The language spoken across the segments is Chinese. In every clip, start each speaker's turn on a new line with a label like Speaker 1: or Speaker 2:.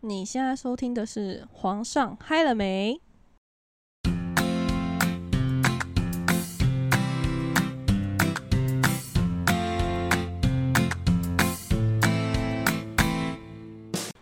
Speaker 1: 你现在收听的是《皇上嗨了没》。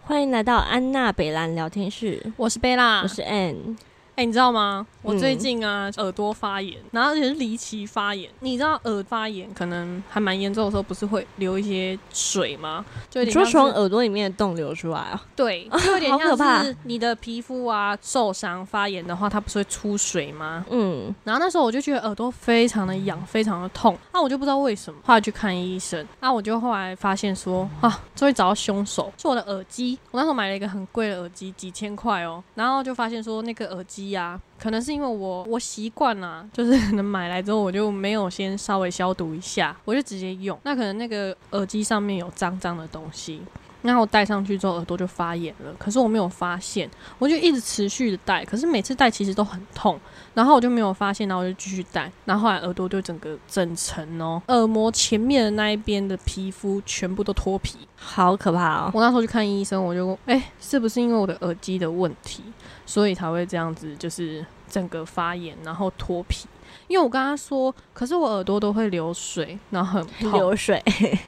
Speaker 2: 欢迎来到安娜北兰聊天室，
Speaker 1: 我是贝拉，
Speaker 2: 我是 Ann。
Speaker 1: 哎、你知道吗？我
Speaker 2: 嗯
Speaker 1: 最近啊，耳朵发炎，然后而且是离奇发炎。你知道耳发炎可能还蛮严重的时候，不是会流一些水吗？就有
Speaker 2: 你说
Speaker 1: 点像是
Speaker 2: 从耳朵里面的洞流出来啊？
Speaker 1: 对，就有点像是你的皮肤啊受伤发炎的话，它不是会出水吗？
Speaker 2: 嗯，
Speaker 1: 然后那时候我就觉得耳朵非常的痒，非常的痛，那我就不知道为什么，后来去看医生，那我就后来发现说啊，终于找到凶手，是我的耳机。我那时候买了一个很贵的耳机，几千块哦，然后就发现说那个耳机呀、可能是因为我我习惯啦，就是可能买来之后我就没有先稍微消毒一下，我就直接用，那可能那个耳机上面有脏脏的东西。然后我戴上去之后，耳朵就发炎了。可是我没有发现，我就一直持续的戴。可是每次戴其实都很痛，然后我就没有发现，然后我就继续戴，然后后来耳朵就整个整层哦，耳膜前面的那一边的皮肤全部都脱皮。
Speaker 2: 好可怕哦。
Speaker 1: 我那时候去看医生，我就问哎、是不是因为我的耳机的问题，所以才会这样子，就是整个发炎，然后脱皮？因为我跟他说，可是我耳朵都会流水，然后很 痛。
Speaker 2: 流水，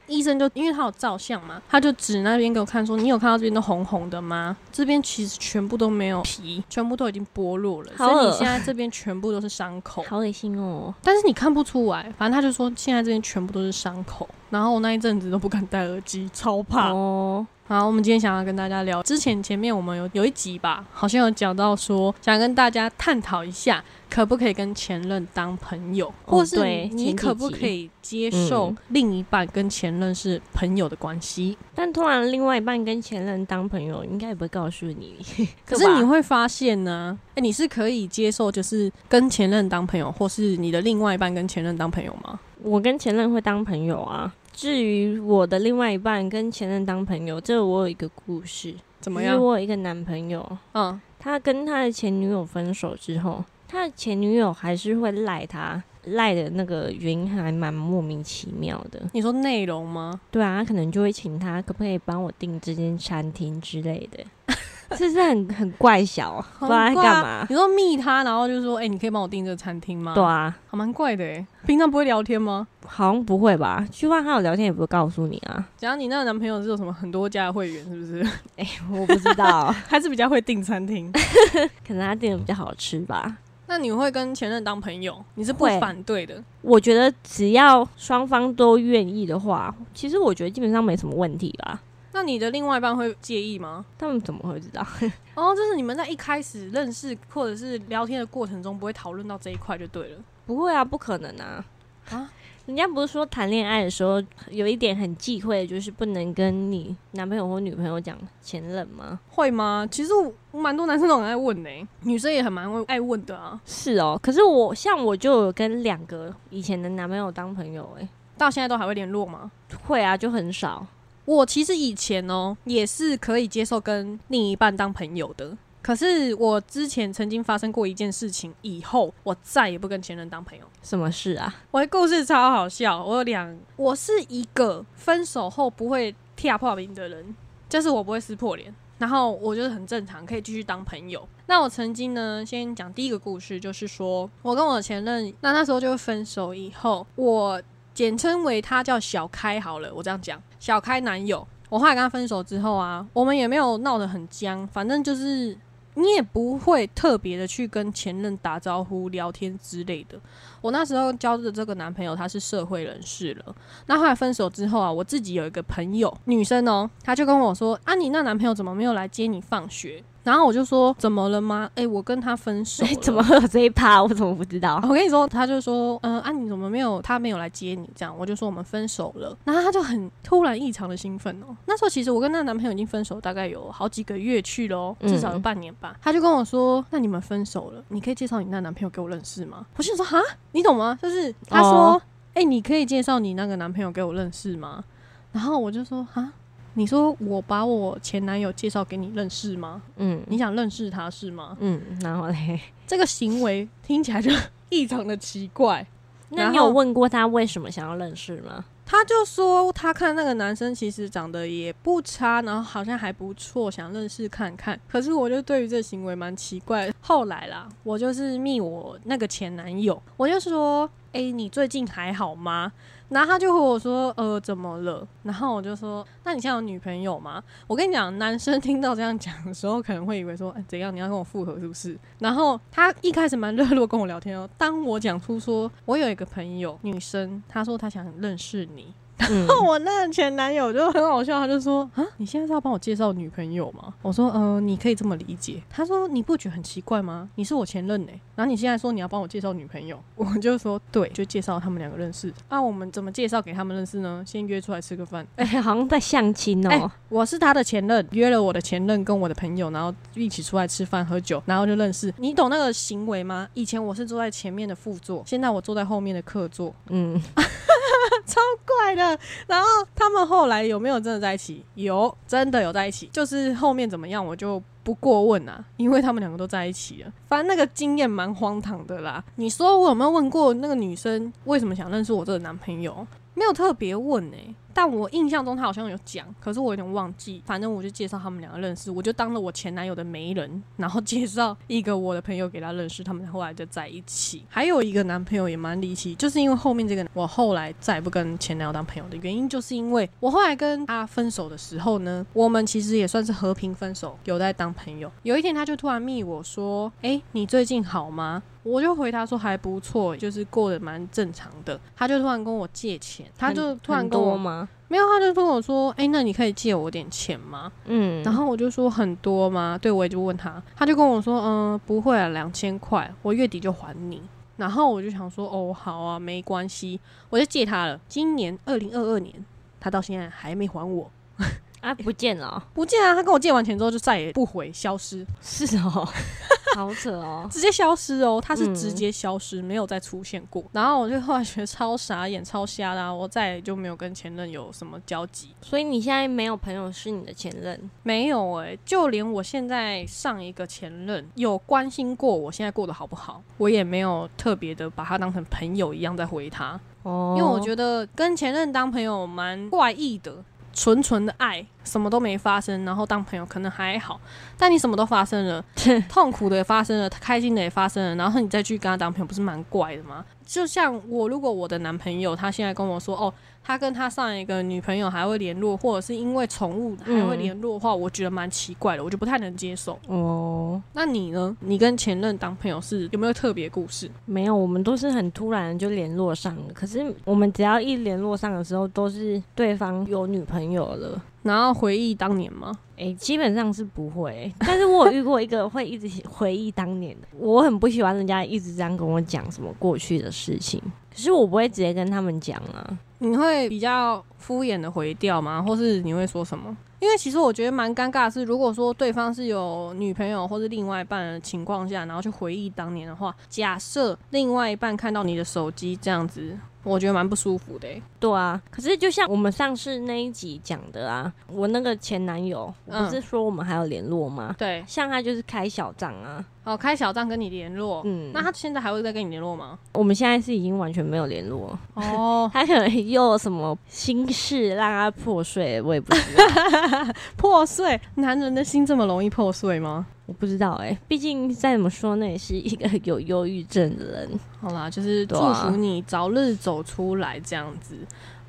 Speaker 1: 医生就因为他有照相嘛，他就指那边给我看说，你有看到这边都红红的吗？这边其实全部都没有皮，全部都已经剥落了，所以你现在这 边全部都是伤口。
Speaker 2: 好恶心哦。
Speaker 1: 但是你看不出来，反正他就说现在这边全部都是伤口，然后我那一阵子都不敢戴耳机，超怕。
Speaker 2: 哦，
Speaker 1: 好，我们今天想要跟大家聊，之前前面我们有有一集吧，好像有讲到说，想跟大家探讨一下，可不可以跟前任当朋友，或是你可不可以接受
Speaker 2: 嗯
Speaker 1: 另一半跟前任是朋友的关系？
Speaker 2: 但突然另外一半跟前任当朋友，应该也不会告诉你。
Speaker 1: 可是你会发现呢，哎、你是可以接受就是跟前任当朋友，或是你的另外一半跟前任当朋友吗？
Speaker 2: 我跟前任会当朋友啊。至于我的另外一半跟前任当朋友，这我有一个故事。
Speaker 1: 怎么样？
Speaker 2: 就是我有一个男朋友，
Speaker 1: 嗯，
Speaker 2: 他跟他的前女友分手之后，他的前女友还是会赖他，赖的那个原因还蛮莫名其妙的。
Speaker 1: 你说内容吗？
Speaker 2: 对啊，他可能就会请他可不可以帮我订这间餐厅之类的，这是很很怪小，不知道在
Speaker 1: 很怪啊
Speaker 2: 干嘛。
Speaker 1: 你说密他，然后就说，哎、你可以帮我订这个餐厅吗？
Speaker 2: 对，啊，
Speaker 1: 还蛮怪的哎。平常不会聊天吗？
Speaker 2: 好像不会吧？就算他有聊天，也不会告诉你啊。
Speaker 1: 假如你那个男朋友是有什么很多家的会员，是不是？
Speaker 2: 哎我不知道，
Speaker 1: 还是比较会订餐厅？
Speaker 2: 可能他订的比较好吃吧。
Speaker 1: 那你会跟前任当朋友？你是不
Speaker 2: 会
Speaker 1: 反对的？
Speaker 2: 我觉得只要双方都愿意的话，其实我觉得基本上没什么问题吧。
Speaker 1: 那你的另外一半会介意吗？
Speaker 2: 他们怎么会知道？
Speaker 1: 哦，就是你们在一开始认识或者是聊天的过程中，不会讨论到这一块就对了。
Speaker 2: 不会啊，不可能啊！
Speaker 1: 啊
Speaker 2: 人家不是说谈恋爱的时候有一点很忌讳，就是不能跟你男朋友或女朋友讲前任吗？
Speaker 1: 会吗？其实我蛮多男生都很爱问呢、女生也很蛮会爱问的啊。
Speaker 2: 是哦，可是我像我就有跟两个以前的男朋友当朋友、欸，
Speaker 1: 到现在都还会联络吗？
Speaker 2: 会啊，就很少。
Speaker 1: 我其实以前哦也是可以接受跟另一半当朋友的，可是我之前曾经发生过一件事情，以后我再也不跟前任当朋友。
Speaker 2: 什么事啊？
Speaker 1: 我的故事超好笑，我有两，我是一个分手后不会跳破冰的人，就是我不会撕破脸，然后我就是很正常，可以继续当朋友。那我曾经呢，先讲第一个故事，就是说我跟我的前任，那那时候就分手以后，我简称为他叫小开好了，我这样讲，小开男友。我后来跟他分手之后啊，我们也没有闹得很僵，反正就是你也不会特别的去跟前任打招呼、聊天之类的。我那时候交的这个男朋友他是社会人士了，那后来分手之后啊，我自己有一个朋友，女生哦，她就跟我说：“啊，你那男朋友怎么没有来接你放学？”然后我就说：“怎么了吗？诶，我跟他分手了。
Speaker 2: 哎、怎么会有这一趴？我怎么不知道？
Speaker 1: 我跟你说，他就说，嗯、啊，你怎么没有？他没有来接你，这样，我就说我们分手了。然后他就很突然异常的兴奋哦。那时候其实我跟那个男朋友已经分手，大概有好几个月去了哦，至少有半年吧。他就跟我说，那你们分手了，你可以介绍你那男朋友给我认识吗？我心想说，哈，你懂吗？就是他说，
Speaker 2: 哦
Speaker 1: 哎、你可以介绍你那个男朋友给我认识吗？然后我就说，哈。你说我把我前男友介绍给你认识吗？
Speaker 2: 嗯
Speaker 1: 你想认识他是吗？
Speaker 2: 嗯，然后嘞，
Speaker 1: 这个行为听起来就 异常的奇怪。
Speaker 2: 那你有问过他为什么想要认识吗？
Speaker 1: 他就说他看那个男生其实长得也不差，然后好像还不错，想认识看看。可是我就对于这行为蛮奇怪。后来啦，我就是密我那个前男友，我就说：“哎、你最近还好吗？”然后他就和我说：“呃，怎么了？”然后我就说：“那你现在有女朋友吗？”我跟你讲，男生听到这样讲的时候，可能会以为说：“哎、怎样？你要跟我复合是不是？”然后他一开始蛮热络跟我聊天哦。当我讲出说我有一个朋友女生，她说她想认识你，
Speaker 2: 嗯，
Speaker 1: 我那前男友就很好笑，他就说：“啊，你现在是要帮我介绍女朋友吗？”我说：“呃，你可以这么理解。”他说：“你不觉得很奇怪吗？你是我前任呢、然后你现在说你要帮我介绍女朋友，我就说对，就介绍他们两个认识。啊，我们怎么介绍给他们认识呢？先约出来吃个饭。
Speaker 2: 哎、好像在相亲哦、
Speaker 1: 哎我是他的前任，约了我的前任跟我的朋友，然后一起出来吃饭喝酒，然后就认识。你懂那个行为吗？以前我是坐在前面的副座，现在我坐在后面的客座。
Speaker 2: 嗯，超
Speaker 1: 怪的。然后他们后来有没有真的在一起？有，真的有在一起。就是后面怎么样，我就不过问啊，因为他们两个都在一起了。反正那个经验蛮荒唐的啦。你说我有没有问过那个女生为什么想认识我这个男朋友？没有特别问哎、但我印象中他好像有讲，可是我有点忘记。反正我就介绍他们两个认识，我就当了我前男友的媒人，然后介绍一个我的朋友给他认识，他们后来就在一起。还有一个男朋友也蛮离奇，就是因为后面这个我后来再也不跟前男友当朋友的原因，就是因为我后来跟他分手的时候呢，我们其实也算是和平分手，有在当朋友。有一天他就突然密我说：“诶，你最近好吗？”我就回答说还不错，就是过得蛮正常的。他就突然跟我借钱，他就突然跟我
Speaker 2: 吗？
Speaker 1: 没有，他就跟我说：“哎、那你可以借我点钱吗？”
Speaker 2: 嗯，
Speaker 1: 然后我就说：“很多吗？”对，我也就问他，他就跟我说：“嗯，不会啊，两千块，我月底就还你。”然后我就想说：“哦，好啊，没关系。”我就借他了。今年二零二二年，他到现在还没还我。
Speaker 2: 啊，不见了哦、
Speaker 1: 不见啊！他跟我借完钱之后就再也不回，消失，
Speaker 2: 是哦，好扯哦。
Speaker 1: 直接消失哦。他是
Speaker 2: 嗯
Speaker 1: 直接消失，没有再出现过。然后我就后来觉得超傻眼、超瞎啦、啊，我再也就没有跟前任有什么交集。
Speaker 2: 所以你现在没有朋友是你的前任？
Speaker 1: 没有诶、就连我现在上一个前任有关心过我现在过得好不好，我也没有特别的把他当成朋友一样在回他，
Speaker 2: 哦，
Speaker 1: 因为我觉得跟前任当朋友蛮怪异的。纯纯的爱，什么都没发生，然后当朋友可能还好，但你什么都发生了，痛苦的也发生了，开心的也发生了，然后你再去跟他当朋友，不是蛮怪的吗？就像我，如果我的男朋友他现在跟我说，哦，他跟他上一个女朋友还会联络，或者是因为宠物还会联络的话，我觉得蛮奇怪的，我就不太能接受。
Speaker 2: 哦，
Speaker 1: 那你呢？你跟前任当朋友是有没有特别故事？
Speaker 2: 没有，我们都是很突然就联络上了。可是我们只要一联络上的时候，都是对方有女朋友了。
Speaker 1: 然后回忆当年吗？
Speaker 2: 诶、基本上是不会、但是我有遇过一个会一直回忆当年的，我很不喜欢人家一直这样跟我讲什么过去的事情，可是我不会直接跟他们讲啊。
Speaker 1: 你会比较敷衍的回掉吗？或是你会说什么？因为其实我觉得蛮尴尬的是，如果说对方是有女朋友或是另外一半的情况下，然后去回忆当年的话，假设另外一半看到你的手机这样子，我觉得蛮不舒服的欸、
Speaker 2: 对啊，可是就像我们上次那一集讲的啊，我那个前男友，不是说我们还有联络吗？
Speaker 1: 对，
Speaker 2: 像他就是开小账啊，
Speaker 1: 哦，开小账跟你联络，
Speaker 2: 嗯，
Speaker 1: 那他现在还会再跟你联络吗？
Speaker 2: 我们现在是已经完全没有联络，
Speaker 1: 哦，
Speaker 2: 他可能又有什么心事让他破碎，我也不知道，
Speaker 1: 破碎，男人的心这么容易破碎吗？
Speaker 2: 我不知道哎、毕竟再怎么说，那也是一个有忧郁症的人，
Speaker 1: 好啦，就是祝福你早日走出来这样子。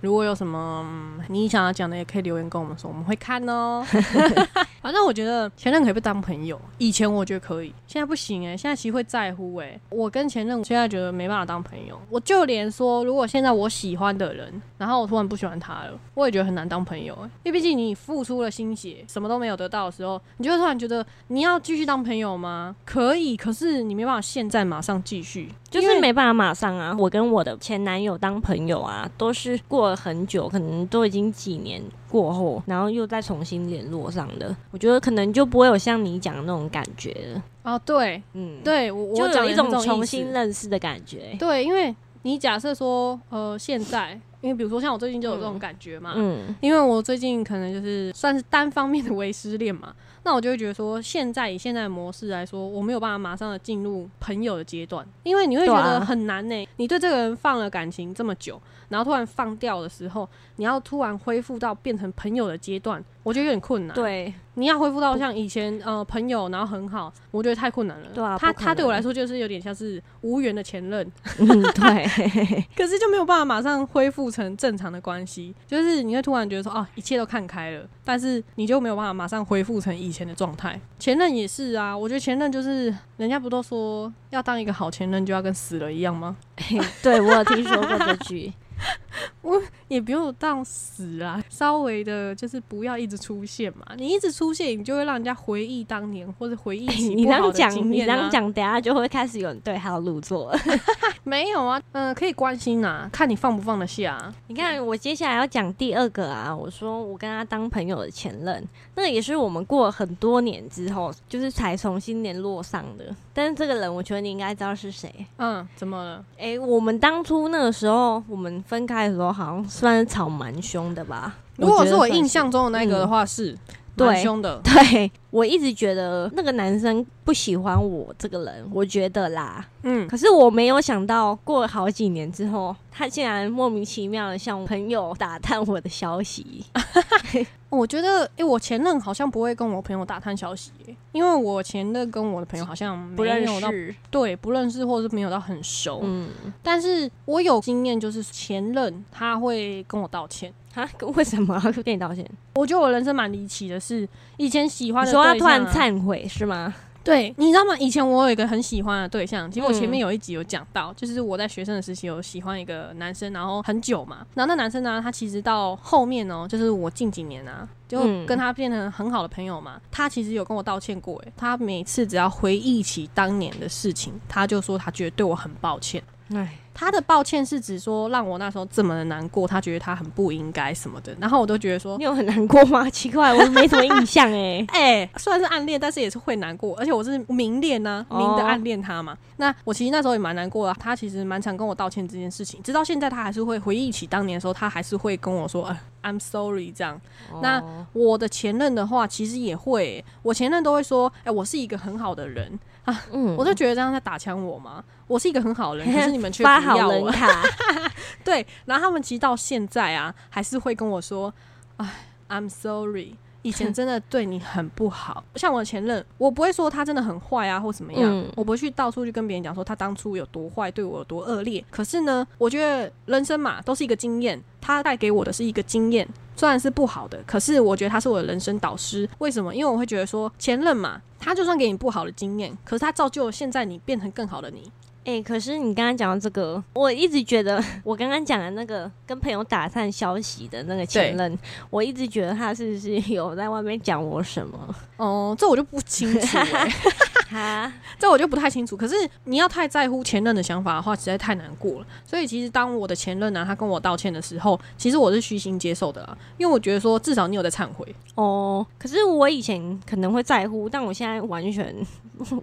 Speaker 1: 如果有什么、嗯你想要讲的，也可以留言跟我们说，我们会看哦。反正我觉得前任可以不当朋友，以前我觉得可以，现在不行哎、现在其实会在乎哎、我跟前任现在觉得没办法当朋友，我就连说如果现在我喜欢的人，然后我突然不喜欢他了，我也觉得很难当朋友哎、因为毕竟你付出了心血，什么都没有得到的时候，你就会突然觉得你要继续当朋友吗？可以，可是你没办法现在马上继续，
Speaker 2: 就是没办法马上啊。我跟我的前男友当朋友啊，都是过了很久，可能都已经几年过后，然后又再重新联络上的。我觉得可能就不会有像你讲的那种感觉了。
Speaker 1: 哦，对
Speaker 2: 嗯，，
Speaker 1: 对，我
Speaker 2: 就
Speaker 1: 我
Speaker 2: 有一种重新认识的感觉。
Speaker 1: 对，因为你假设说，呃，现在，因为比如说像我最近就有这种
Speaker 2: 嗯
Speaker 1: 感觉嘛，
Speaker 2: 嗯，
Speaker 1: 因为我最近可能就是算是单方面的为失恋嘛，那我就会觉得说，现在以现在的模式来说，我没有办法马上的进入朋友的阶段，因为你会觉得很难呢。你对这个人放了感情这么久，然后突然放掉的时候，你要突然恢复到变成朋友的阶段，我觉得有点困难。
Speaker 2: 对。
Speaker 1: 你要恢复到像以前呃朋友，然后很好，我觉得太困难了。
Speaker 2: 对啊，
Speaker 1: 他他对我来说就是有点像是无缘的前任。
Speaker 2: 嗯，对。
Speaker 1: 可是就没有办法马上恢复成正常的关系，就是你会突然觉得说哦，一切都看开了，但是你就没有办法马上恢复成以前的状态。前任也是啊，我觉得前任就是人家不都说要当一个好前任就要跟死了一样吗？
Speaker 2: 对我有听说过这句。
Speaker 1: 我也不用到死啊，稍微的，就是不要一直出现嘛。你一直出现，你就会让人家回忆当年，或者回忆起
Speaker 2: 你
Speaker 1: 这样
Speaker 2: 讲，你这样讲，等下就会开始有人对号入座。
Speaker 1: 没有啊，嗯，可以关心啊，看你放不放得下。
Speaker 2: 你看，我接下来要讲第二个啊，我说我跟他当朋友的前任，那个也是我们过了很多年之后，就是才重新联络上的。但是这个人，我觉得你应该知道是谁。
Speaker 1: 嗯，怎么了？
Speaker 2: 哎，我们当初那个时候，我们分开的时候，好像算是吵蛮凶的吧？
Speaker 1: 如果是我印象中的那个的话，是。蛮凶的，
Speaker 2: 对我一直觉得那个男生不喜欢我这个人，我觉得啦，嗯，可是我没有想到过了好几年之后，他竟然莫名其妙的向朋友打探我的消息。
Speaker 1: 我觉得，哎，我前任好像不会跟我朋友打探消息，因为我前任跟我的朋友好像
Speaker 2: 不认识，
Speaker 1: 对，不认识或者是没有到很熟。嗯，但是我有经验，就是前任他会跟我道歉。
Speaker 2: 啊？为什么要跟你道歉？
Speaker 1: 我觉得我人生蛮离奇的，是以前喜欢的，
Speaker 2: 说他突然忏悔是吗？
Speaker 1: 对，你知道吗？以前我有一个很喜欢的对象，其实我前面有一集有讲到，就是我在学生的时期有喜欢一个男生，然后很久嘛。然后那男生呢，他其实到后面哦，就是我近几年啊，就跟他变成很好的朋友嘛。他其实有跟我道歉过，诶，他每次只要回忆起当年的事情，他就说他觉得对我很抱歉。哎。他的抱歉是指说让我那时候这么的难过，他觉得他很不应该什么的，然后我都觉得说
Speaker 2: 你有很难过吗？奇怪，我没什么印象哎
Speaker 1: 哎，虽然是暗恋，但是也是会难过，而且我是明恋呢，明的暗恋他嘛。那我其实那时候也蛮难过的，他其实蛮常跟我道歉这件事情，直到现在他还是会回忆起当年的时候，他还是会跟我说，呃，I'm sorry 这样。那我的前任的话，其实也会，我前任都会说，哎，我是一个很好的人。啊，嗯，我就觉得这样在打枪我吗？我是一个很好的人，可是你们却不要我。对，然后他们其实到现在啊，还是会跟我说：“哎，I'm sorry，以前 真的对你很不好。”像我的前任，我不会说他真的很坏啊，或怎么样，我不会去到处去跟别人讲说他当初有多坏，对我有多恶劣。可是呢，我觉得人生嘛，都是一个经验，他带给我的是一个经验。虽然是不好的，可是我觉得他是我的人生导师。为什么？因为我会觉得说前任嘛，他就算给你不好的经验，可是他造就了现在你变成更好的你。
Speaker 2: 哎，可是你刚刚讲到这个，我一直觉得我刚刚讲的那个跟朋友打探消息的那个前任，我一直觉得他是不是有在外面讲我什么？
Speaker 1: 哦，这我就不清楚。哈，这我就不太清楚。可是你要太在乎前任的想法的话，实在太难过了。所以其实当我的前任呢，他跟我道歉的时候，其实我是虚心接受的啦，因为我觉得说至少你有在忏悔。
Speaker 2: 哦，可是我以前可能会在乎，但我现在完全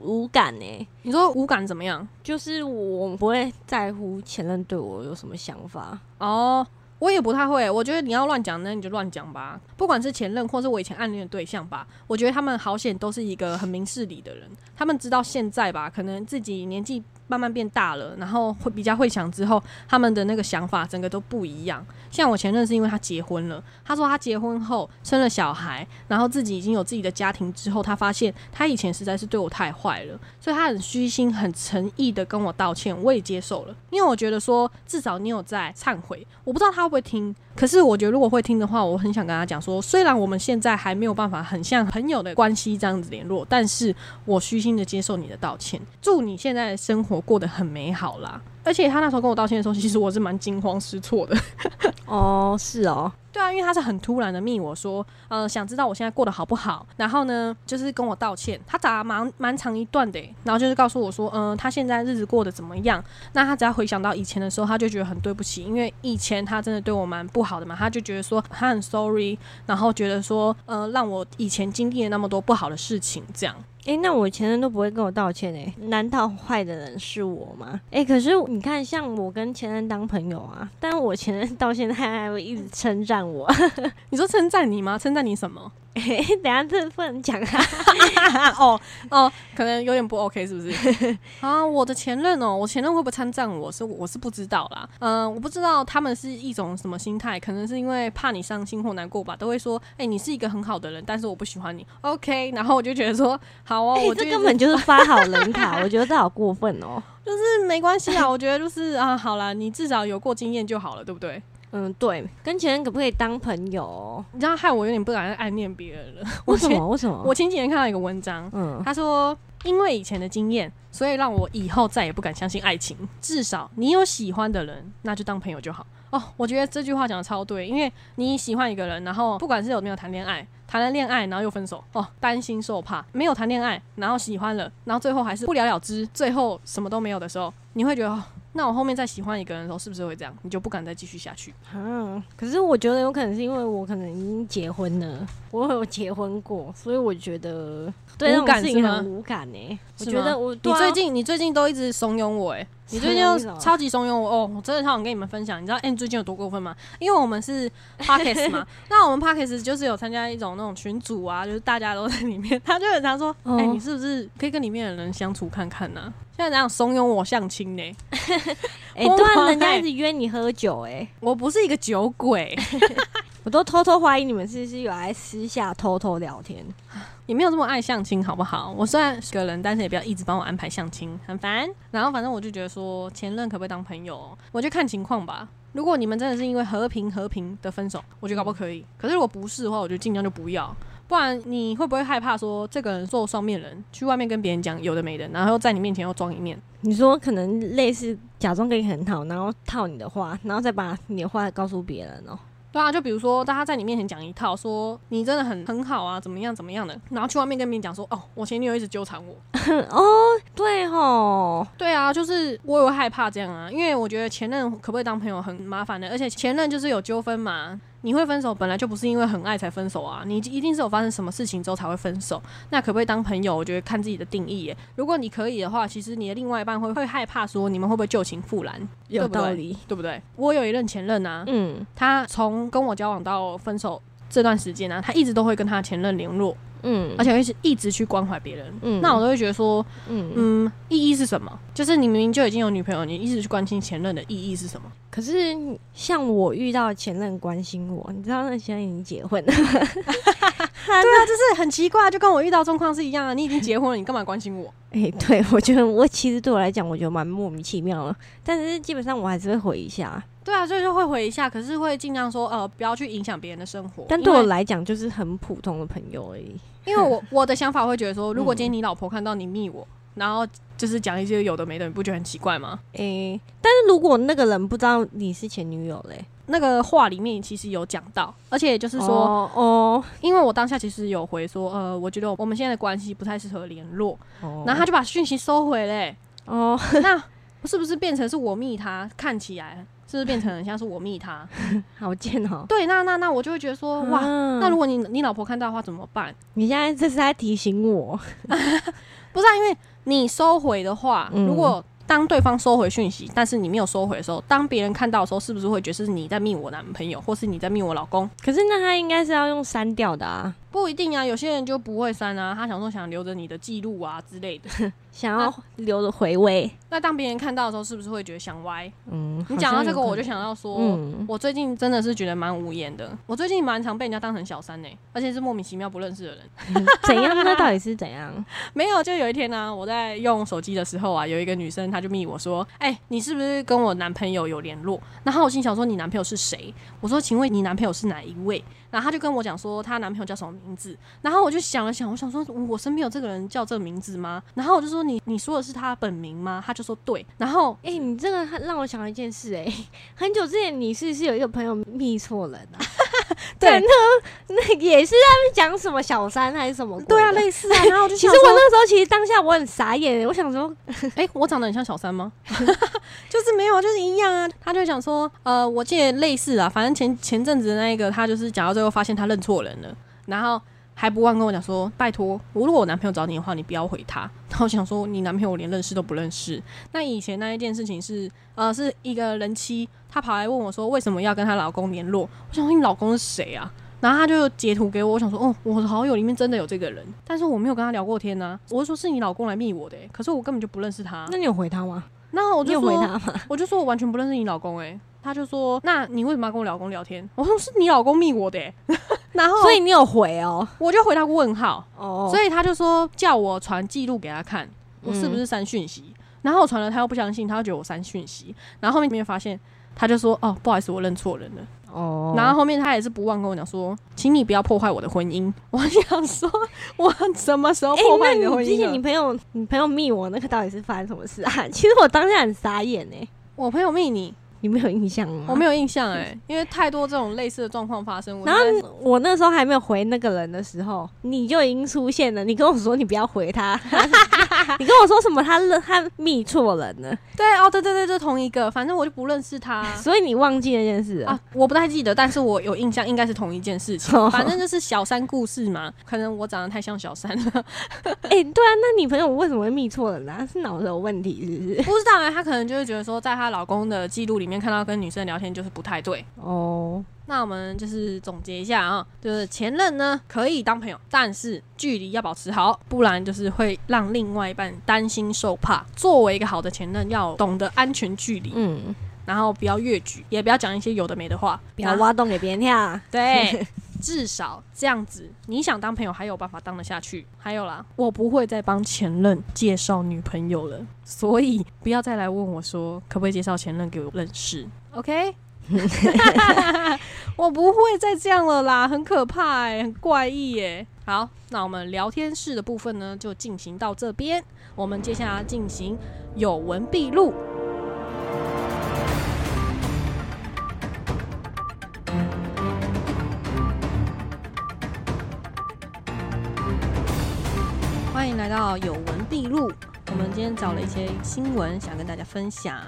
Speaker 2: 无感呢。
Speaker 1: 你说无感怎么样？
Speaker 2: 就是我不会在乎前任对我有什么想法
Speaker 1: 哦。我也不太会，我觉得你要乱讲，那你就乱讲吧。不管是前任，或是我以前暗恋的对象吧，我觉得他们好险都是一个很明事理的人。他们知道现在吧，可能自己年纪。慢慢变大了，然后会比较会想之后，他们的那个想法整个都不一样。像我前任是因为他结婚了，他说他结婚后生了小孩，然后自己已经有自己的家庭之后，他发现他以前实在是对我太坏了，所以他很虚心、很诚意的跟我道歉，我也接受了，因为我觉得说至少你有在忏悔。我不知道他会不会听，可是我觉得如果会听的话，我很想跟他讲说，虽然我们现在还没有办法很像朋友的关系这样子联络，但是我虚心的接受你的道歉，祝你现在的生活。我过得很美好啦，而且他那时候跟我道歉的时候，其实我是蛮惊慌失措的。
Speaker 2: 哦，是哦，
Speaker 1: 对啊，因为他是很突然的密我说，呃，想知道我现在过得好不好，然后呢，就是跟我道歉。他打了蛮蛮长一段的，然后就是告诉我说，嗯，他现在日子过得怎么样？那他只要回想到以前的时候，他就觉得很对不起，因为以前他真的对我蛮不好的嘛，他就觉得说他很 sorry，然后觉得说，呃，让我以前经历了那么多不好的事情，这样。
Speaker 2: 哎，那我前任都不会跟我道歉哎，难道坏的人是我吗？哎，可是你看，像我跟前任当朋友啊，但我前任到现在还会一直称赞赞我。
Speaker 1: 你说称赞你吗？称赞你什么？
Speaker 2: 等下这不能讲啊。
Speaker 1: 哦哦，可能有点不 OK，是不是？啊，我的前任哦，我前任会不会称赞我？是我是不知道啦。嗯，我不知道他们是一种什么心态，可能是因为怕你伤心或难过吧，都会说：“哎，你是一个很好的人，但是我不喜欢你。”OK，然后我就觉得说：“好哦，我
Speaker 2: 这根本就是发好人卡，我觉得这好过分哦。
Speaker 1: 就是没关系啊，我觉得就是啊，好了，你至少有过经验就好了，对不对？
Speaker 2: 嗯，对，跟前任可不可以当朋友？
Speaker 1: 你知道害我有点不敢暗恋别人了。
Speaker 2: 为什么？为什么？
Speaker 1: 我前几天看到一个文章，嗯，他说因为以前的经验，所以让我以后再也不敢相信爱情。至少你有喜欢的人，那就当朋友就好。哦，我觉得这句话讲的超对，因为你喜欢一个人，然后不管是有没有谈恋爱，谈了恋爱然后又分手，哦，担心受怕；没有谈恋爱，然后喜欢了，然后最后还是不了了之，最后什么都没有的时候，你会觉得。那我后面再喜欢一个人的时候，是不是会这样？你就不敢再继续下去？
Speaker 2: 嗯，可是我觉得有可能是因为我可能已经结婚了，我有结婚过，所以我觉得对这种事情很无感呢。我觉得我
Speaker 1: 你最近你最近都一直怂恿我哎，你最近超级怂恿我哦，我真的超想跟你们分享。你知道 N 最近有多过分吗？因为我们是 Parkes 嘛，那我们 Parkes 就是有参加一种那种群组啊，就是大家都在里面，他就很常说，哎，你是不是可以跟里面的人相处看看呢？现在怎样怂恿我相亲呢？
Speaker 2: 哎，对，人家一直约你喝酒，哎，
Speaker 1: 我不是一个酒鬼，
Speaker 2: 我都偷偷怀疑你们是不是有来私下偷偷聊天，
Speaker 1: 也没有这么爱相亲，好不好？我虽然是个人，但是也不要一直帮我安排相亲，很烦。然后反正我就觉得说，前任可不可以当朋友？我就看情况吧。如果你们真的是因为和平和平的分手，我觉得搞不可以。可是如果不是的话，我就尽量就不要。不然你会不会害怕说这个人做双面人，去外面跟别人讲有的没的，然后在你面前又装一面？
Speaker 2: 你说可能类似假装跟你很好，然后套你的话，然后再把你的话告诉别人哦。
Speaker 1: 对啊，就比如说大家在你面前讲一套，说你真的很很好啊，怎么样怎么样的，然后去外面跟别人讲说，哦，我前女友一直纠缠我。
Speaker 2: 哦，对吼，
Speaker 1: 对啊，就是我也会害怕这样啊，因为我觉得前任可不可以当朋友很麻烦的，而且前任就是有纠纷嘛。你会分手，本来就不是因为很爱才分手啊，你一定是有发生什么事情之后才会分手。那可不可以当朋友？我觉得看自己的定义耶。如果你可以的话，其实你的另外一半会会害怕说你们会不会旧情复燃？
Speaker 2: 有道理，
Speaker 1: 对不对？我有一任前任啊，嗯，他从跟我交往到分手这段时间呢，他一直都会跟他前任联络。嗯，而且会是一直去关怀别人，嗯，那我都会觉得说，嗯嗯，意义是什么？就是你明明就已经有女朋友，你一直去关心前任的意义是什么？
Speaker 2: 可是像我遇到前任关心我，你知道那现在已经结婚了，对
Speaker 1: 啊，就是很奇怪，就跟我遇到状况是一样啊。你已经结婚了，你干嘛关心我？
Speaker 2: 哎，对我觉得我其实对我来讲，我觉得蛮莫名其妙的，但是基本上我还是会回一下。
Speaker 1: 对啊，所以就会回一下，可是会尽量说，呃，不要去影响别人的生活。
Speaker 2: 但对我来讲，就是很普通的朋友而已。
Speaker 1: 因为我我的想法会觉得说，如果今天你老婆看到你密我，然后就是讲一些有的没的，你不觉得很奇怪吗？
Speaker 2: 诶，但是如果那个人不知道你是前女友嘞，
Speaker 1: 那个话里面其实有讲到，而且就是说，哦，因为我当下其实有回说，呃，我觉得我们现在的关系不太适合联络，然后他就把讯息收回嘞。哦，那是不是变成是我密他？看起来。是不是变成很像是我密他，
Speaker 2: 好贱哦！
Speaker 1: 对，那那那我就会觉得说，哇，那如果你你老婆看到的话怎么办？
Speaker 2: 你现在这是在提醒我，
Speaker 1: 不是啊？因为你收回的话，如果当对方收回讯息，但是你没有收回的时候，当别人看到的时候，是不是会觉得是你在密我男朋友，或是你在密我老公？
Speaker 2: 可是那他应该是要用删掉的啊。
Speaker 1: 不一定啊，有些人就不会删啊，他想说想留着你的记录啊之类的，
Speaker 2: 想要留着回味。
Speaker 1: 那当别人看到的时候，是不是会觉得想歪？嗯，你讲到这个，我就想到说，我最近真的是觉得蛮无言的。我最近蛮常被人家当成小三呢，而且是莫名其妙不认识的人。
Speaker 2: 怎样？那到底是怎样？
Speaker 1: 没有，就有一天呢，我在用手机的时候啊，有一个女生，她就密我说：“哎，你是不是跟我男朋友有联络？”然后我心想说：“你男朋友是谁？”我说：“请问你男朋友是哪一位？”然后他就跟我讲说，她男朋友叫什么名字？然后我就想了想，我想说，我身边有这个人叫这个名字吗？然后我就说，你你说的是他本名吗？他就说对。然后，
Speaker 2: 哎，你这个让我想到一件事，哎，很久之前你是是有一个朋友密错人啊？对，那那也是他们讲什么小三还是什么？
Speaker 1: 对啊，类似啊。然后就
Speaker 2: 其实我那时候其实当下我很傻眼，我想说，
Speaker 1: 哎，我长得很像小三吗？就是没有，就是一样啊。他就想说，呃，我记得类似啊，反正前前阵子的那一个，他就是讲到最后发现他认错人了，然后还不忘跟我讲说，拜托，如果我男朋友找你的话，你不要回他。然后我想说，你男朋友我连认识都不认识。那以前那一件事情是，呃，是一个人妻，她跑来问我说，为什么要跟她老公联络？我想说，你老公是谁啊？然后他就截图给我，我想说，哦，我的好友里面真的有这个人，但是我没有跟他聊过天呐、我就说是你老公来密我的、欸，可是我根本就不认识他。
Speaker 2: 那你有回他吗？
Speaker 1: 那我就说，
Speaker 2: 他吗？
Speaker 1: 我就说我完全不认识你老公、欸，他就说，那你为什么要跟我老公聊天？我说是你老公密我的、欸，然后
Speaker 2: 所以你有回哦。
Speaker 1: 我就回他问号，
Speaker 2: 哦
Speaker 1: 所以他就说叫我传记录给他看，我是不是删讯息？然后我传了，他又不相信，他又觉得我删讯息，然后后面没有发现，他就说哦，不好意思，我认错人了。
Speaker 2: 哦，
Speaker 1: 然后后面他也是不忘跟我讲说，请你不要破坏我的婚姻。我想说，我什么时候
Speaker 2: 哎、
Speaker 1: 破坏你的婚姻了？
Speaker 2: 你朋友你朋友密我那个到底是发生什么事啊？其实我当下很傻眼哎、
Speaker 1: 我朋友密你，
Speaker 2: 你没有印象吗？
Speaker 1: 我没有印象哎、因为太多这种类似的状况发生。
Speaker 2: 然后我那时候还没有回那个人的时候，你就已经出现了。你跟我说你不要回他，你跟我说什么他认他密错人了，
Speaker 1: 对哦，对对对，就同一个，反正我就不认识他。
Speaker 2: 所以你忘记那件事。
Speaker 1: 啊，我不太记得，但是我有印象，应该是同一件事情。
Speaker 2: 哦
Speaker 1: 反正就是小三故事嘛，可能我长得太像小三了，
Speaker 2: 哎、对啊，那你朋友为什么会密错人啊？是脑子有问题是不是？
Speaker 1: 不知道啊，她可能就会觉得说，在她老公的记录里面看到跟女生聊天就是不太对。
Speaker 2: 哦，
Speaker 1: 那我们就是总结一下啊，就是前任呢可以当朋友，但是距离要保持好，不然就是会让另外一半担心受怕。作为一个好的前任，要懂得安全距离，
Speaker 2: 嗯，
Speaker 1: 然后不要越矩，也不要讲一些有的没的话，
Speaker 2: 不要挖洞给别人跳。
Speaker 1: 对，至少这样子，你想当朋友还有办法当得下去。还有啦，我不会再帮前任介绍女朋友了，所以不要再来问我说可不可以介绍前任给我认识。OK，我不会再这样了啦，很可怕、很怪异耶、好，那我们聊天室的部分呢，就进行到这边。我们接下来进行有文必录。来到有文必录。我们今天找了一些新闻，想跟大家分享。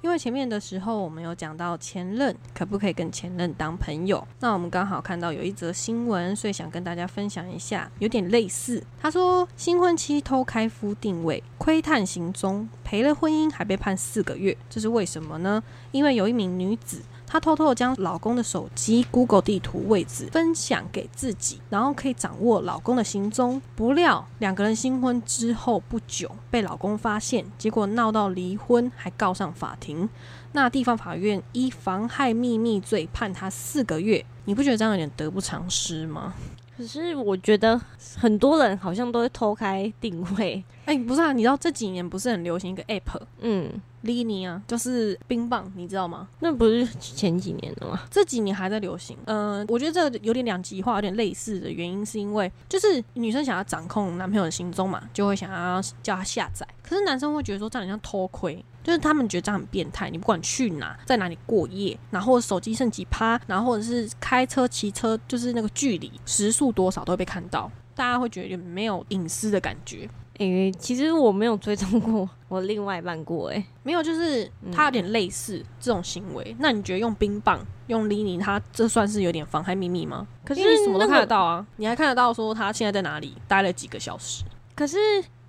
Speaker 1: 因为前面的时候我们有讲到前任可不可以跟前任当朋友，那我们刚好看到有一则新闻，所以想跟大家分享一下，有点类似。他说新婚妻偷开夫定位，窥探行踪，赔了婚姻还被判四个月，这是为什么呢？因为有一名女子。她偷偷将老公的手机 Google 地图位置分享给自己，然后可以掌握老公的行踪。不料两个人新婚之后不久被老公发现，结果闹到离婚，还告上法庭。那地方法院依妨害秘密罪判他四个月。你不觉得这样有点得不偿失吗？
Speaker 2: 可是我觉得很多人好像都会偷开定位，
Speaker 1: 哎、不是啊，你知道这几年不是很流行一个 app
Speaker 2: 嗯
Speaker 1: ，Lini 啊，就是冰棒，你知道吗？
Speaker 2: 那不是前几年的吗？
Speaker 1: 这几年还在流行。嗯、我觉得这有点两极化，有点类似的原因是因为，就是女生想要掌控男朋友的行踪嘛，就会想要叫他下载。可是男生会觉得说这样很像偷窥，就是他们觉得这样很变态。你不管去哪，在哪里过夜，然后手机剩几趴，然后或者是开车、骑车，就是那个距离时速多少都会被看到，大家会觉得有没有隐私的感觉。
Speaker 2: 诶、其实我没有追踪过 我另外一半过、诶，
Speaker 1: 没有，就是他有点类似这种行为。那你觉得用冰棒、用 Lini，它这算是有点妨害秘密吗？
Speaker 2: 可是
Speaker 1: 你什么都看得到啊，你还看得到说他现在在哪里待了几个小时。
Speaker 2: 可是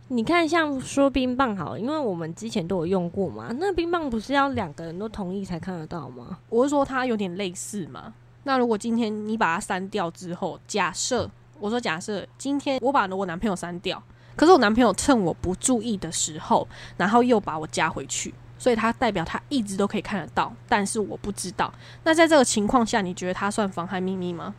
Speaker 2: 你看，像说冰棒好了，因为我们之前都有用过嘛，那冰棒不是要两个人都同意才看得到吗？
Speaker 1: 我是说他有点类似嘛。那如果今天你把它删掉之后，假设我说假设今天我把我男朋友删掉，可是我男朋友趁我不注意的时候，然后又把我加回去。所以他代表他一直都可以看得到，但是我不知道。那在这个情况下，你觉得他算妨害秘密吗？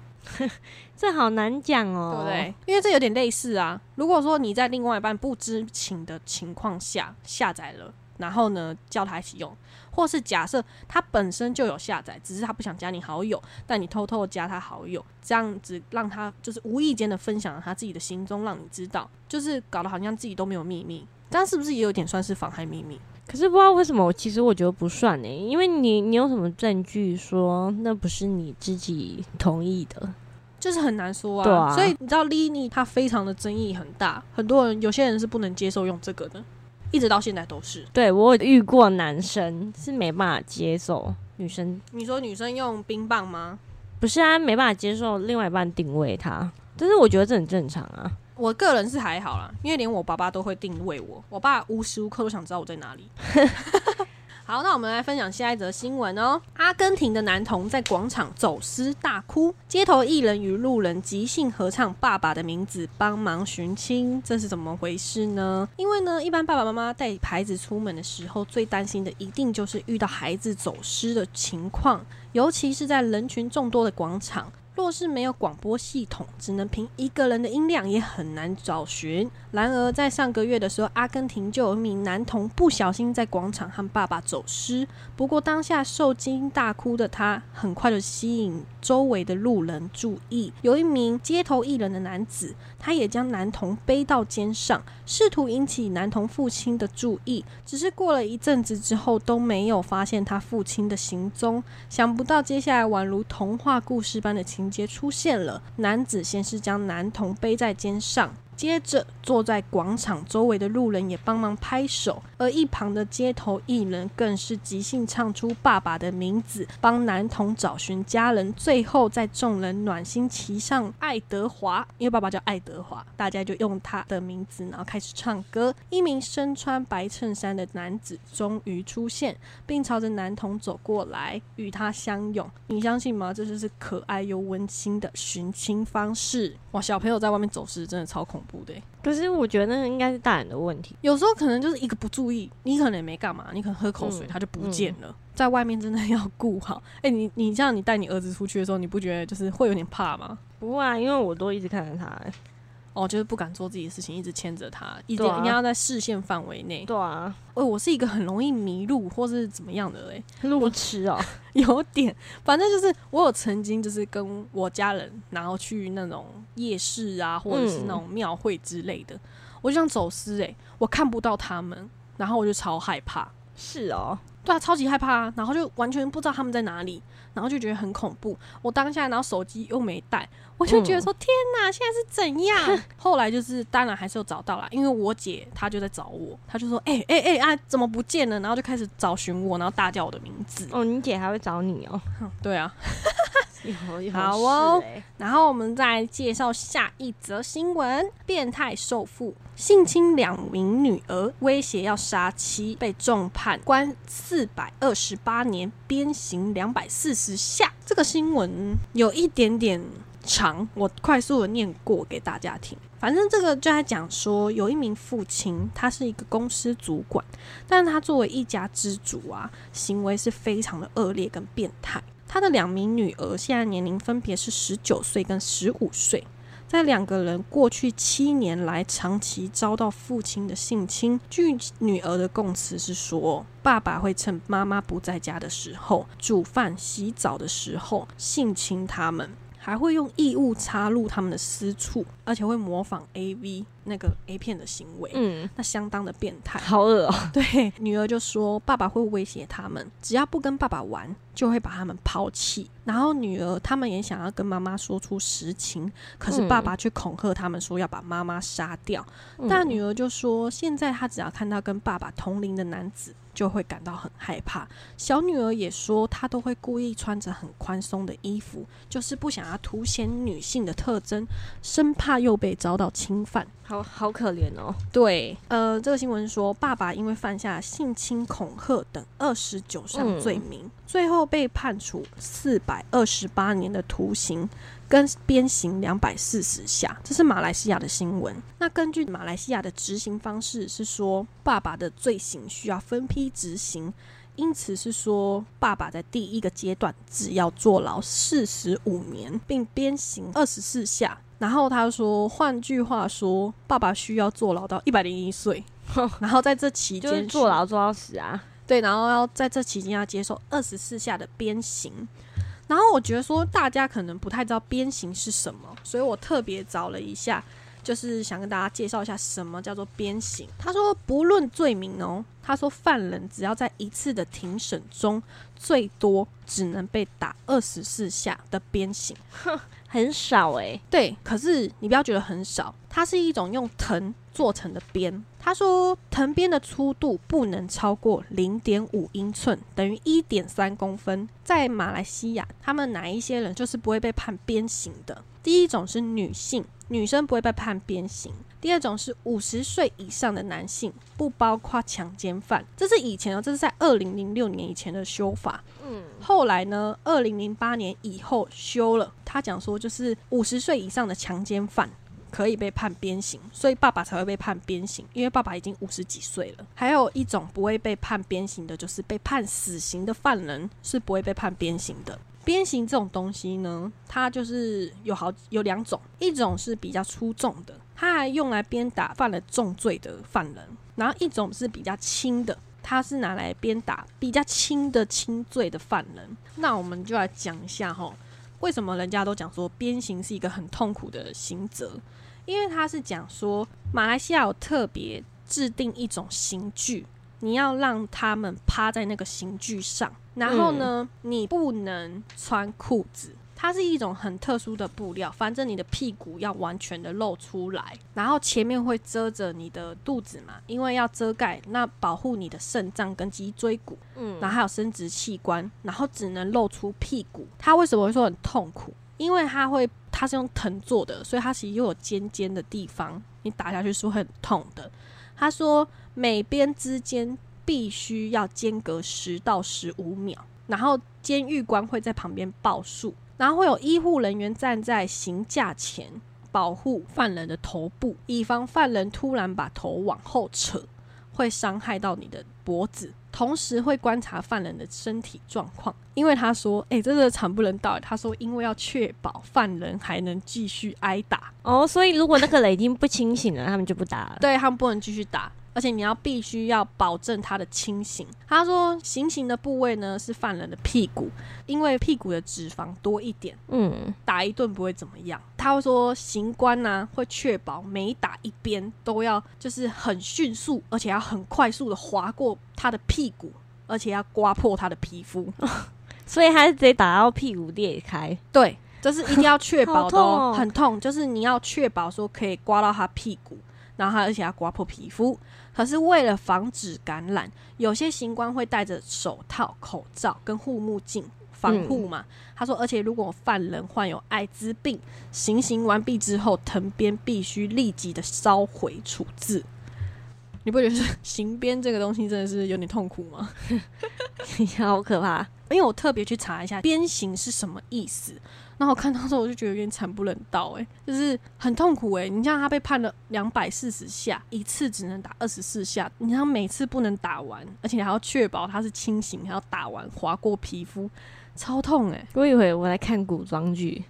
Speaker 2: 这好难讲哦，
Speaker 1: 对不对？因为这有点类似啊。如果说你在另外一半不知情的情况下下载了，然后呢叫他一起用，或是假设他本身就有下载，只是他不想加你好友，但你偷偷加他好友，这样子让他就是无意间的分享了他自己的行踪，让你知道，就是搞得好像自己都没有秘密，这样是不是也有点算是妨害秘密？
Speaker 2: 可是不知道为什么，其实我觉得不算呢，因为你你有什么证据说那不是你自己同意的？
Speaker 1: 就是很难说啊，
Speaker 2: 啊。
Speaker 1: 所以你知道 Lini 它非常的争议很大，很多人有些人是不能接受用这个的，一直到现在都是。
Speaker 2: 对我有遇过男生是没办法接受女生，
Speaker 1: 你说女生用冰棒吗？
Speaker 2: 不是啊，没办法接受另外一半定位他。但是我觉得这很正常啊。
Speaker 1: 我个人是还好啦，因为连我爸爸都会定位我，我爸无时无刻都想知道我在哪里。好，那我们来分享下一则新闻哦。阿根廷的男童在广场走失大哭，街头艺人与路人即兴合唱《爸爸的名字》，帮忙寻亲，这是怎么回事呢？因为呢，一般爸爸妈妈带孩子出门的时候，最担心的一定就是遇到孩子走失的情况，尤其是在人群众多的广场。若是没有广播系统，只能凭一个人的音量，也很难找寻。然而，在上个月的时候，阿根廷就有一名男童不小心在广场和爸爸走失。不过，当下受惊大哭的他，很快就吸引周围的路人注意。有一名街头艺人的男子，他也将男童背到肩上，试图引起男童父亲的注意。只是过了一阵子之后，都没有发现他父亲的行踪。想不到，接下来宛如童话故事般的情节出现了。男子先是将男童背在肩上。接着，坐在广场周围的路人也帮忙拍手，而一旁的街头艺人更是即兴唱出爸爸的名字，帮男童找寻家人。最后，在众人暖心骑上爱德华，因为爸爸叫爱德华，大家就用他的名字，然后开始唱歌。一名身穿白衬衫的男子终于出现，并朝着男童走过来，与他相拥。你相信吗？这就是可爱又温馨的寻亲方式。哇，小朋友在外面走失，真的超恐。怖的，
Speaker 2: 可是我觉得那个应该是大人的问题。
Speaker 1: 有时候可能就是一个不注意，你可能也没干嘛，你可能喝口水，它就不见了。在外面真的要顾好。哎，你你这样，你带你儿子出去的时候，你不觉得就是会有点怕吗？
Speaker 2: 不会啊，因为我都一直看着他。
Speaker 1: 哦，就是不敢做自己的事情，一直牵着他，一定一定要在视线范围内。
Speaker 2: 对啊，
Speaker 1: 哦，我是一个很容易迷路或是怎么样的嘞，
Speaker 2: 路痴哦，
Speaker 1: 有点。反正就是我有曾经就是跟我家人，然后去那种夜市啊，或者是那种庙会之类的，我就想走失哎，我看不到他们，然后我就超害怕。
Speaker 2: 是哦。
Speaker 1: 对啊，超级害怕啊，然后就完全不知道他们在哪里，然后就觉得很恐怖。我当下然后手机又没带，我就觉得说天哪，现在是怎样？后来就是当然还是有找到啦，因为我姐她就在找我，她就说哎哎哎啊怎么不见了？然后就开始找寻我，然后大叫我的名字。
Speaker 2: 哦，你姐还会找你哦？
Speaker 1: 对啊。
Speaker 2: 好
Speaker 1: 哦，然后我们再介绍下一则新闻：变态受父性侵两名女儿，威胁要杀妻，被重判关四百二十八年，鞭刑两百四十下。这个新闻有一点点长，我快速的念过给大家听。反正这个就在讲说，有一名父亲，他是一个公司主管，但是他作为一家之主啊，行为是非常的恶劣跟变态。他的两名女儿现在年龄分别是十九岁跟十五岁，在两个人过去七年来长期遭到父亲的性侵。据女儿的供词是说，爸爸会趁妈妈不在家的时候煮饭、洗澡的时候性侵他们，还会用异物插入他们的私处，而且会模仿 A V。那个 A 片的行为，嗯，那相当的变态，
Speaker 2: 好恶哦。
Speaker 1: 对，女儿就说爸爸会威胁他们，只要不跟爸爸玩，就会把他们抛弃。然后女儿他们也想要跟妈妈说出实情，可是爸爸却恐吓他们说要把妈妈杀掉。大女儿就说，现在她只要看到跟爸爸同龄的男子，就会感到很害怕。小女儿也说，她都会故意穿着很宽松的衣服，就是不想要凸显女性的特征，生怕又被遭到侵犯。
Speaker 2: 好好可怜哦。
Speaker 1: 对，呃，这个新闻说，爸爸因为犯下性侵、恐吓等二十九项罪名，最后被判处四百二十八年的徒刑，跟鞭刑两百四十下。这是马来西亚的新闻。那根据马来西亚的执行方式是说，爸爸的罪行需要分批执行，因此是说，爸爸在第一个阶段只要坐牢四十五年，并鞭刑二十四下。然后他说：“换句话说，爸爸需要坐牢到一百零一岁，然后在这期间
Speaker 2: 坐牢坐到死啊。
Speaker 1: 对，然后要在这期间要接受二十四下的鞭刑。然后我觉得说大家可能不太知道鞭刑是什么，所以我特别找了一下就是想跟大家介绍一下什么叫做鞭刑。他说，不论罪名哦，他说犯人只要在一次的庭审中，最多只能被打二十四下的鞭刑，
Speaker 2: 很少诶。
Speaker 1: 对，可是你不要觉得很少，它是一种用藤做成的鞭。他说，藤鞭的粗度不能超过零点五英寸，等于一点三公分。在马来西亚，他们哪一些人就是不会被判鞭刑的？第一种是女性，女生不会被判鞭刑；第二种是五十岁以上的男性，不包括强奸犯。这是以前哦，这是在二零零六年以前的修法。嗯，后来呢，二零零八年以后修了，他讲说就是五十岁以上的强奸犯。可以被判鞭刑，所以爸爸才会被判鞭刑，因为爸爸已经五十几岁了。还有一种不会被判鞭刑的，就是被判死刑的犯人是不会被判鞭刑的。鞭刑这种东西呢，它就是有好有两种，一种是比较出众的，它还用来鞭打犯了重罪的犯人；然后一种是比较轻的，它是拿来鞭打比较轻的轻罪的犯人。那我们就来讲一下哈，为什么人家都讲说鞭刑是一个很痛苦的刑责？因为他是讲说，马来西亚有特别制定一种刑具，你要让他们趴在那个刑具上，然后呢，你不能穿裤子，它是一种很特殊的布料，反正你的屁股要完全的露出来，然后前面会遮着你的肚子嘛，因为要遮盖，那保护你的肾脏跟脊椎骨，嗯，然后还有生殖器官，然后只能露出屁股。它为什么会说很痛苦？因为它会。它是用藤做的，所以它其实又有尖尖的地方，你打下去是会很痛的。他说每边之间必须要间隔十到十五秒，然后监狱官会在旁边报数，然后会有医护人员站在行架前保护犯人的头部，以防犯人突然把头往后扯，会伤害到你的脖子。同时会观察犯人的身体状况，因为他说：“哎，真的惨不忍睹。”他说：“因为要确保犯人还能继续挨打
Speaker 2: 哦，所以如果那个人已经不清醒了，他们就不打了。
Speaker 1: 对他们不能继续打。”而且你要必须要保证他的清醒。他说，行刑的部位呢是犯人的屁股，因为屁股的脂肪多一点，嗯，打一顿不会怎么样。他会说，刑官呢会确保每打一边都要就是很迅速，而且要很快速的划过他的屁股，而且要刮破他的皮肤，
Speaker 2: 所以他是直接打到屁股裂开。
Speaker 1: 对，这是一定要确保的，很痛，就是你要确保说可以刮到他屁股。然后他而且要刮破皮肤，可是为了防止感染，有些行官会戴着手套、口罩跟护目镜防护嘛。他说，而且如果犯人患有艾滋病，行刑完毕之后，藤鞭必须立即的烧毁处置。你不觉得行鞭这个东西真的是有点痛苦吗？
Speaker 2: 好可怕！
Speaker 1: 因为我特别去查一下鞭刑是什么意思。然后我看到时候我就觉得有点惨不忍睹，哎，就是很痛苦哎。你像他被判了两百四十下，一次只能打二十四下，你像每次不能打完，而且还要确保他是清醒，还要打完划过皮肤，超痛哎。
Speaker 2: 过一会我来看古装剧，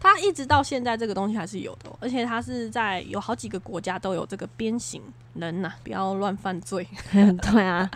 Speaker 1: 他一直到现在这个东西还是有的，而且他是在有好几个国家都有这个鞭刑人呐，不要乱犯罪。
Speaker 2: 对啊。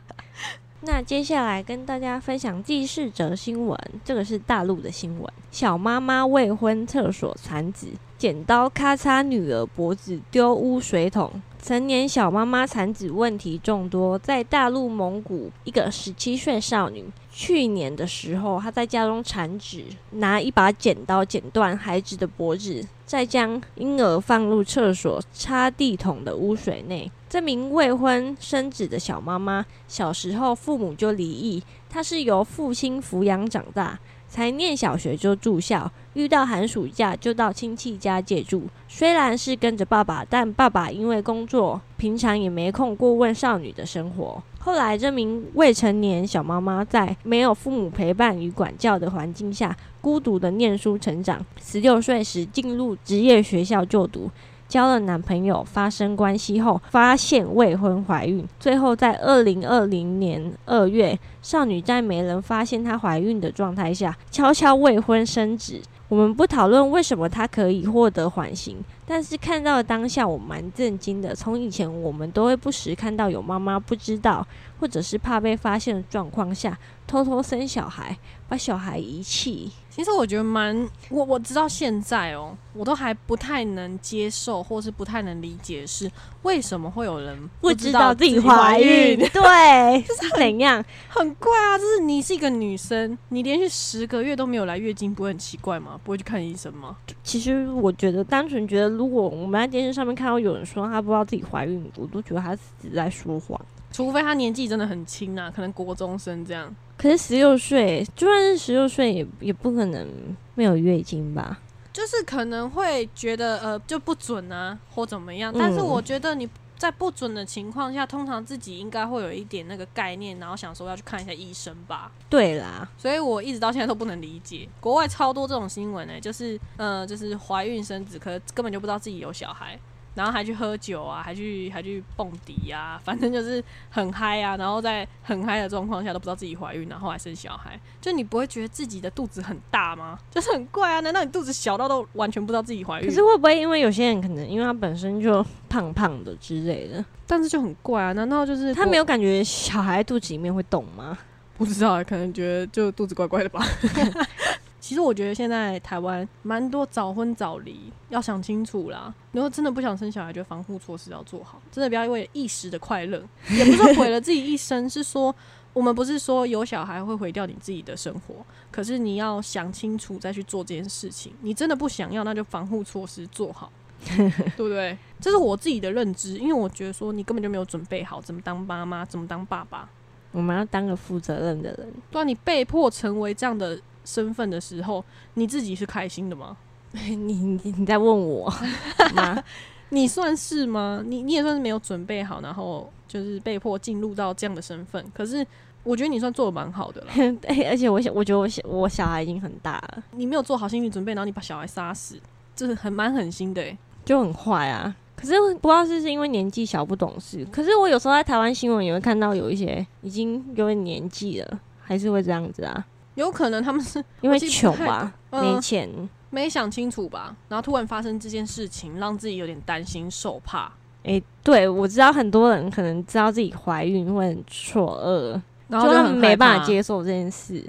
Speaker 2: 那接下来跟大家分享第四则新闻，这个是大陆的新闻：小妈妈未婚厕所产子，剪刀咔嚓女儿脖子，丢污水桶。成年小妈妈产子问题众多，在大陆蒙古，一个十七岁少女去年的时候，她在家中产子，拿一把剪刀剪断孩子的脖子，再将婴儿放入厕所擦地桶的污水内。这名未婚生子的小妈妈小时候父母就离异，她是由父亲抚养长大。才念小学就住校，遇到寒暑假就到亲戚家借住。虽然是跟着爸爸，但爸爸因为工作，平常也没空过问少女的生活。后来，这名未成年小妈妈在没有父母陪伴与管教的环境下，孤独的念书成长。十六岁时进入职业学校就读。交了男朋友，发生关系后发现未婚怀孕，最后在二零二零年二月，少女在没人发现她怀孕的状态下，悄悄未婚生子。我们不讨论为什么她可以获得缓刑，但是看到当下我蛮震惊的。从以前我们都会不时看到有妈妈不知道，或者是怕被发现的状况下，偷偷生小孩，把小孩遗弃。
Speaker 1: 其实我觉得蛮我我知道现在哦，我都还不太能接受，或是不太能理解是为什么会有人
Speaker 2: 不
Speaker 1: 知道
Speaker 2: 自己
Speaker 1: 怀
Speaker 2: 怀孕，对，是怎样？
Speaker 1: 很怪啊！就是你是一个女生，你连续十个月都没有来月经，不会很奇怪吗？不会去看医生吗？
Speaker 2: 其实我觉得，单纯觉得，如果我们在电视上面看到有人说他不知道自己怀孕，我都觉得他是在说谎。
Speaker 1: 除非她年纪真的很轻啊，可能国中生这样。
Speaker 2: 可是十六岁，就算是十六岁，也也不可能没有月经吧？
Speaker 1: 就是可能会觉得呃就不准啊，或怎么样。但是
Speaker 2: 嗯
Speaker 1: 我觉得你在不准的情况下，通常自己应该会有一点那个概念，然后想说要去看一下医生吧。
Speaker 2: 对啦，
Speaker 1: 所以我一直到现在都不能理解，国外超多这种新闻呢、就是呃就是怀孕生子，可根本就不知道自己有小孩。然后还去喝酒啊，还去还去蹦迪啊、反正就是很嗨啊，然后在很嗨的状况下都不知道自己怀孕，然后还生小孩，就你不会觉得自己的肚子很大吗？就是很怪啊！难道你肚子小到都完全不知道自己怀孕？
Speaker 2: 可是会不会因为有些人可能因为他本身就胖胖的之类的，
Speaker 1: 但是就很怪啊！难道就是
Speaker 2: 他没有感觉小孩肚子里面会动吗？
Speaker 1: 不知道啊，可能觉得就肚子怪怪的吧。其实我觉得现在台湾蛮多早婚早离，要想清楚啦。如果真的不想生小孩，就防护措施要做好，真的不要为了一时的快乐，也不是说毁了自己一生，是说我们不是说有小孩会毁掉你自己的生活，可是你要想清楚再去做这件事情。你真的不想要，那就防护措施做好。对不对？这是我自己的认知，因为我觉得说你根本就没有准备好怎么当妈妈，怎么当爸爸。
Speaker 2: 我们要当个负责任的人。
Speaker 1: 对啊，你被迫成为这样的身份的时候，你自己是开心的吗？
Speaker 2: 你你你在问我 吗？
Speaker 1: 你算是吗？你你也算是没有准备好，然后就是被迫进入到这样的身份。可是我觉得你算做的蛮好的了，
Speaker 2: 对，而且我想，我觉得我小我小孩已经很大了，
Speaker 1: 你没有做好心理准备，然后你把小孩杀死，这是很蛮狠心的欸
Speaker 2: 就很坏啊。可是不知道是不是因为年纪小不懂事，可是我有时候在台湾新闻也会看到有一些已经有点年纪了，还是会这样子啊，
Speaker 1: 有可能他们是
Speaker 2: 因为穷吧，没钱。
Speaker 1: 没想清楚吧，然后突然发生这件事情，让自己有点担心受怕，
Speaker 2: 诶，对我知道很多人可能知道自己怀孕会很错愕，
Speaker 1: 然后就
Speaker 2: 没办法。接受这件事。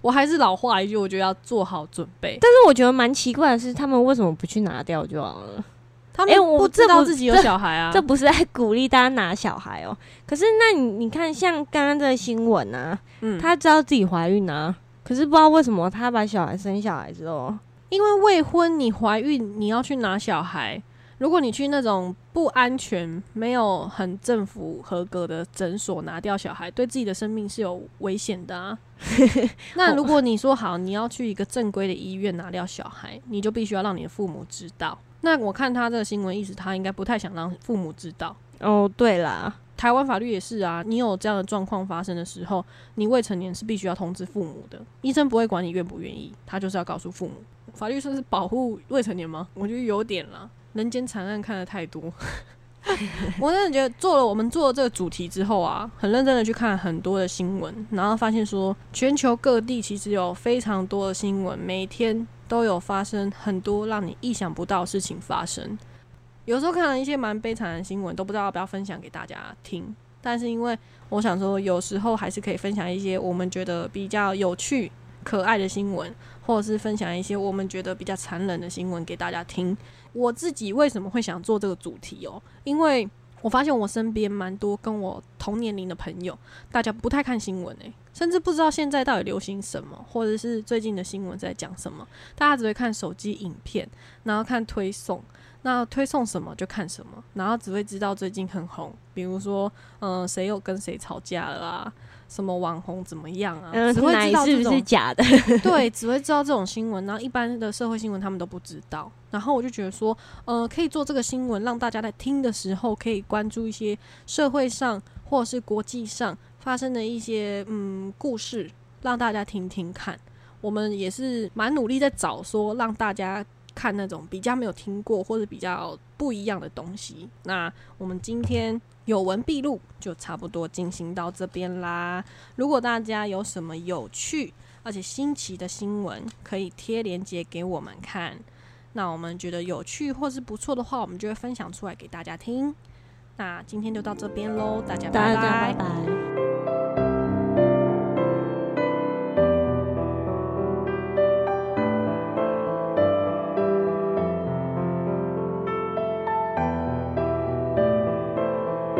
Speaker 1: 我还是老话一句，我觉得要做好准备。
Speaker 2: 但是我觉得蛮奇怪的是，他们为什么不去拿掉就好了？
Speaker 1: 他们不知道自己有小孩啊，
Speaker 2: 这不是在鼓励大家拿小孩哦。可是那你你看，像刚刚这个新闻啊，
Speaker 1: 嗯，
Speaker 2: 她知道自己怀孕啊，可是不知道为什么她把小孩生下来之后，
Speaker 1: 因为未婚你怀孕，你要去拿小孩。如果你去那种不安全、没有很政府合格的诊所拿掉小孩，对自己的生命是有危险的啊。那如果你说好，你要去一个正规的医院拿掉小孩，你就必须要让你的父母知道。那我看他这个新闻意思，他应该不太想让父母知道。
Speaker 2: 哦，对啦，
Speaker 1: 台湾法律也是啊，你有这样的状况发生的时候，你未成年是必须要通知父母的。医生不会管你愿不愿意，他就是要告诉父母。法律算是保护未成年吗？我觉得有点啦，人间惨案看的太多。我真的觉得做了我们做了这个主题之后啊，很认真的去看很多的新闻，然后发现说全球各地其实有非常多的新闻，每天都有发生很多让你意想不到的事情发生。有时候看了一些蛮悲惨的新闻，都不知道要不要分享给大家听。但是因为我想说，有时候还是可以分享一些我们觉得比较有趣、可爱的新闻，或者是分享一些我们觉得比较残忍的新闻给大家听。我自己为什么会想做这个主题哦？因为我发现我身边蛮多跟我同年龄的朋友，大家不太看新闻诶、甚至不知道现在到底流行什么，或者是最近的新闻在讲什么。大家只会看手机影片，然后看推送。那推送什么就看什么，然后只会知道最近很红，比如说，嗯、谁又跟谁吵架了啊，什么网红怎么样啊，
Speaker 2: 嗯、
Speaker 1: 只会知道这种
Speaker 2: 是假的？
Speaker 1: 对，只会知道这种新闻，然后一般的社会新闻他们都不知道。然后我就觉得说，呃，可以做这个新闻，让大家在听的时候可以关注一些社会上或者是国际上发生的一些嗯故事，让大家听听看。我们也是蛮努力在找说让大家看那种比较没有听过或者比较不一样的东西。那我们今天有文必录就差不多进行到这边啦。如果大家有什么有趣而且新奇的新闻，可以贴链接给我们看。那我们觉得有趣或是不错的话，我们就会分享出来给大家听。那今天就到这边喽，大家拜
Speaker 2: 大家拜拜。